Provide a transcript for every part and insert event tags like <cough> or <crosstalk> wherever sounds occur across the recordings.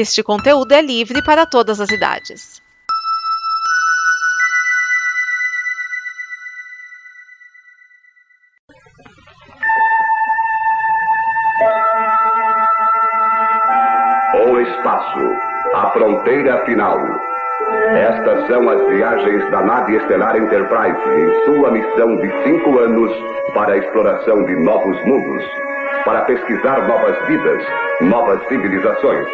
Este conteúdo é livre para todas as idades. O espaço, a fronteira final. Estas são as viagens da nave estelar Enterprise em sua missão de cinco anos para a exploração de novos mundos, para pesquisar novas vidas, novas civilizações,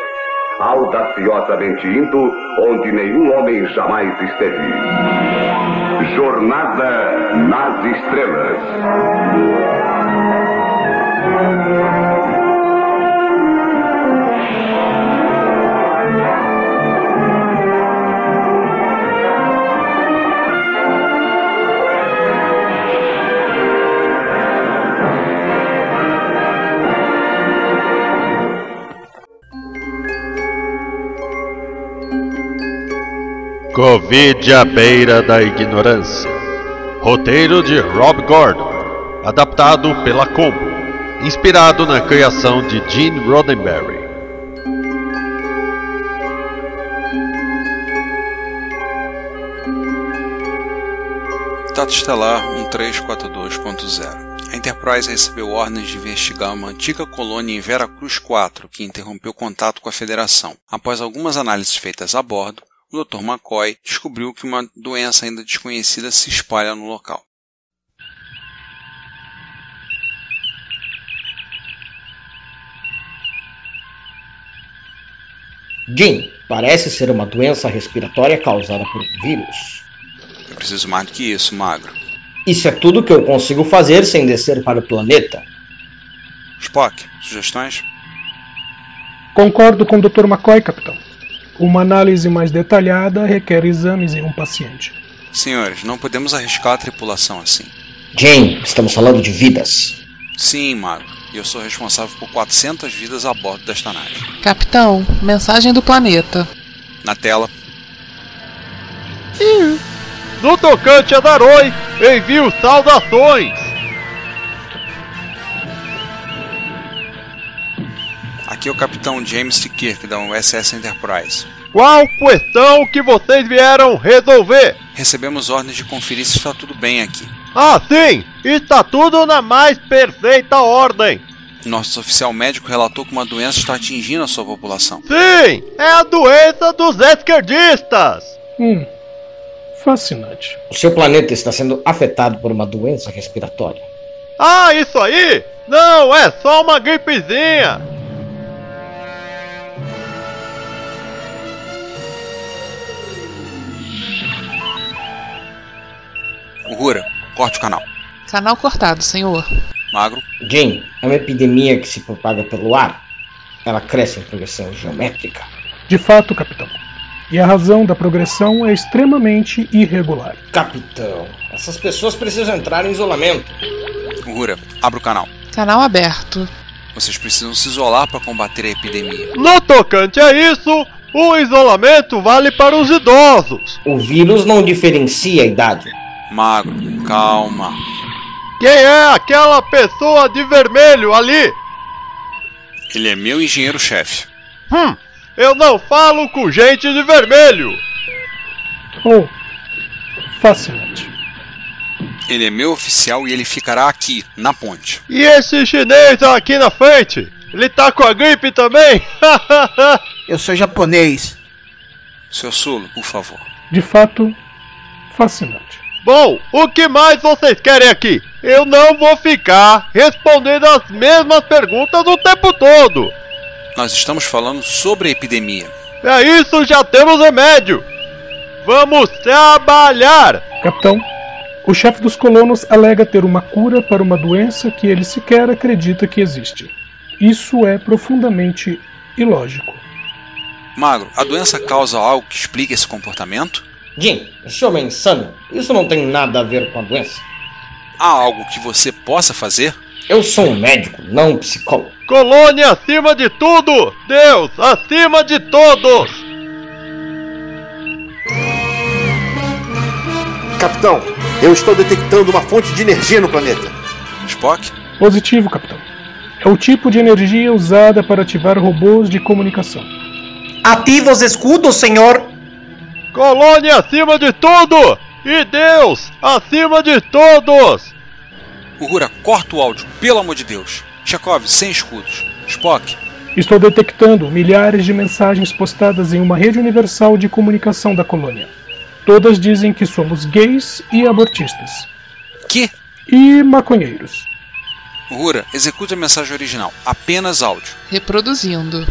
audaciosamente indo onde nenhum homem jamais esteve. Jornada nas Estrelas. Covid à beira da ignorância. Roteiro de Rob Gordon, adaptado pela Combo, inspirado na criação de Gene Roddenberry. Data Estelar 1342.0 A Enterprise recebeu ordens de investigar uma antiga colônia em Veracruz 4 que interrompeu contato com a Federação. Após algumas análises feitas a bordo, o Dr. McCoy descobriu que uma doença ainda desconhecida se espalha no local. Jim, parece ser uma doença respiratória causada por um vírus. Eu preciso mais do que isso, Magro. Isso é tudo que eu consigo fazer sem descer para o planeta. Spock, sugestões? Concordo com o Dr. McCoy, capitão. Uma análise mais detalhada requer exames em um paciente. Senhores, não podemos arriscar a tripulação assim. Jim, estamos falando de vidas. Sim, Magro. E eu sou responsável por 400 vidas a bordo desta nave. Capitão, mensagem do planeta. Na tela. No tocante a Daroi, envio saudações! Aqui é o Capitão James T. Kirk da USS Enterprise. Qual questão que vocês vieram resolver? Recebemos ordens de conferir se está tudo bem aqui. Ah, sim! Está tudo na mais perfeita ordem! Nosso oficial médico relatou que uma doença está atingindo a sua população. Sim! É a doença dos esquerdistas! Hum, fascinante. O seu planeta está sendo afetado por uma doença respiratória. Ah, isso aí? Não, é só uma gripezinha! Uhura, corte o canal. Canal cortado, senhor. Magro, Jim, é uma epidemia que se propaga pelo ar. Ela cresce em progressão geométrica. De fato, capitão. E a razão da progressão é extremamente irregular. Capitão, essas pessoas precisam entrar em isolamento. Uhura, abra o canal. Canal aberto. Vocês precisam se isolar para combater a epidemia. No tocante a isso, o isolamento vale para os idosos! O vírus não diferencia a idade. Magro, calma. Quem é aquela pessoa de vermelho ali? Ele é meu engenheiro-chefe. Hum, eu não falo com gente de vermelho! Oh, fascinante. Ele é meu oficial e ele ficará aqui, na ponte. E esse chinês aqui na frente? Ele tá com a gripe também? <laughs> Eu sou japonês. Seu Sulo, por favor. De fato, fascinante. Bom, o que mais vocês querem aqui? Eu não vou ficar respondendo as mesmas perguntas o tempo todo. Nós estamos falando sobre a epidemia. É isso, já temos remédio. Vamos trabalhar. Capitão, o chefe dos colonos alega ter uma cura para uma doença que ele sequer acredita que existe. Isso é profundamente ilógico. Magro, a doença causa algo que explique esse comportamento? Jim, esse homem é insano. Isso não tem nada a ver com a doença. Há algo que você possa fazer? Eu sou um médico, não um psicólogo. Colônia acima de tudo! Deus acima de todos! Capitão, eu estou detectando uma fonte de energia no planeta. Spock? Positivo, capitão. É o tipo de energia usada para ativar robôs de comunicação. Ativa os escudos, senhor! Colônia acima de tudo! E Deus acima de todos! Uhura, corta o áudio, pelo amor de Deus. Chekhov, sem escudos. Spock. Estou detectando milhares de mensagens postadas em uma rede universal de comunicação da colônia. Todas dizem que somos gays e abortistas. Que? E maconheiros. Uhura, execute a mensagem original. Apenas áudio. Reproduzindo.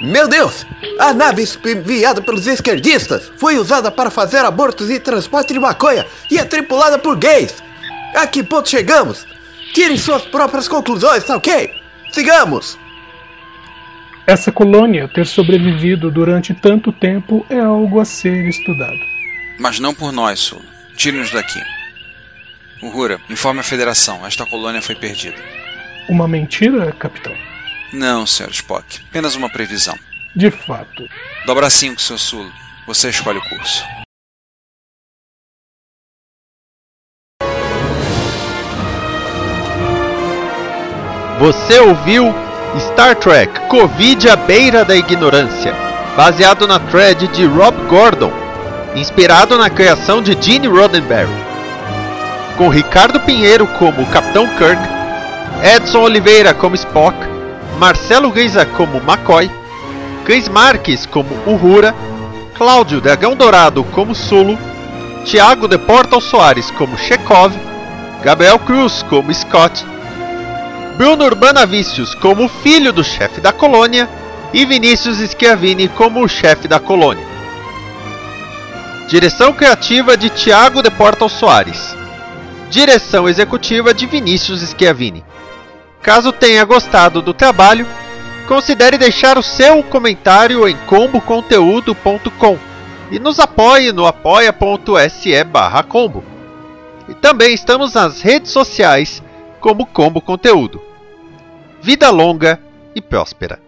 Meu Deus! A nave enviada pelos esquerdistas foi usada para fazer abortos e transporte de maconha e é tripulada por gays! A que ponto chegamos? Tirem suas próprias conclusões, tá ok? Sigamos! Essa colônia ter sobrevivido durante tanto tempo é algo a ser estudado. Mas não por nós, Sulu. Tire-nos daqui. Uhura, informe a Federação. Esta colônia foi perdida. Uma mentira, capitão? Não, Sr. Spock. Apenas uma previsão. De fato. Dobra 5, Sr. Sulu. Você escolhe o curso. Você ouviu Star Trek Covid à beira da ignorância, baseado na thread de Rob Gordon, inspirado na criação de Gene Roddenberry. Com Ricardo Pinheiro como Capitão Kirk, Edson Oliveira como Spock, Marcelo Guiza como McCoy, Chris Marques como Uhura, Cláudio Dragão Dourado como Sulu, Thiago de Portal Soares como Chekhov, Gabriel Cruz como Scott, Bruno Urbanavicius como o filho do chefe da colônia e Vinícius Schiavini como o chefe da colônia. Direção criativa de Tiago de Portal Soares. Direção executiva de Vinícius Schiavini. Caso tenha gostado do trabalho, considere deixar o seu comentário em comboconteúdo.com e nos apoie no apoia.se combo. E também estamos nas redes sociais como Combo Conteúdo. Vida longa e próspera.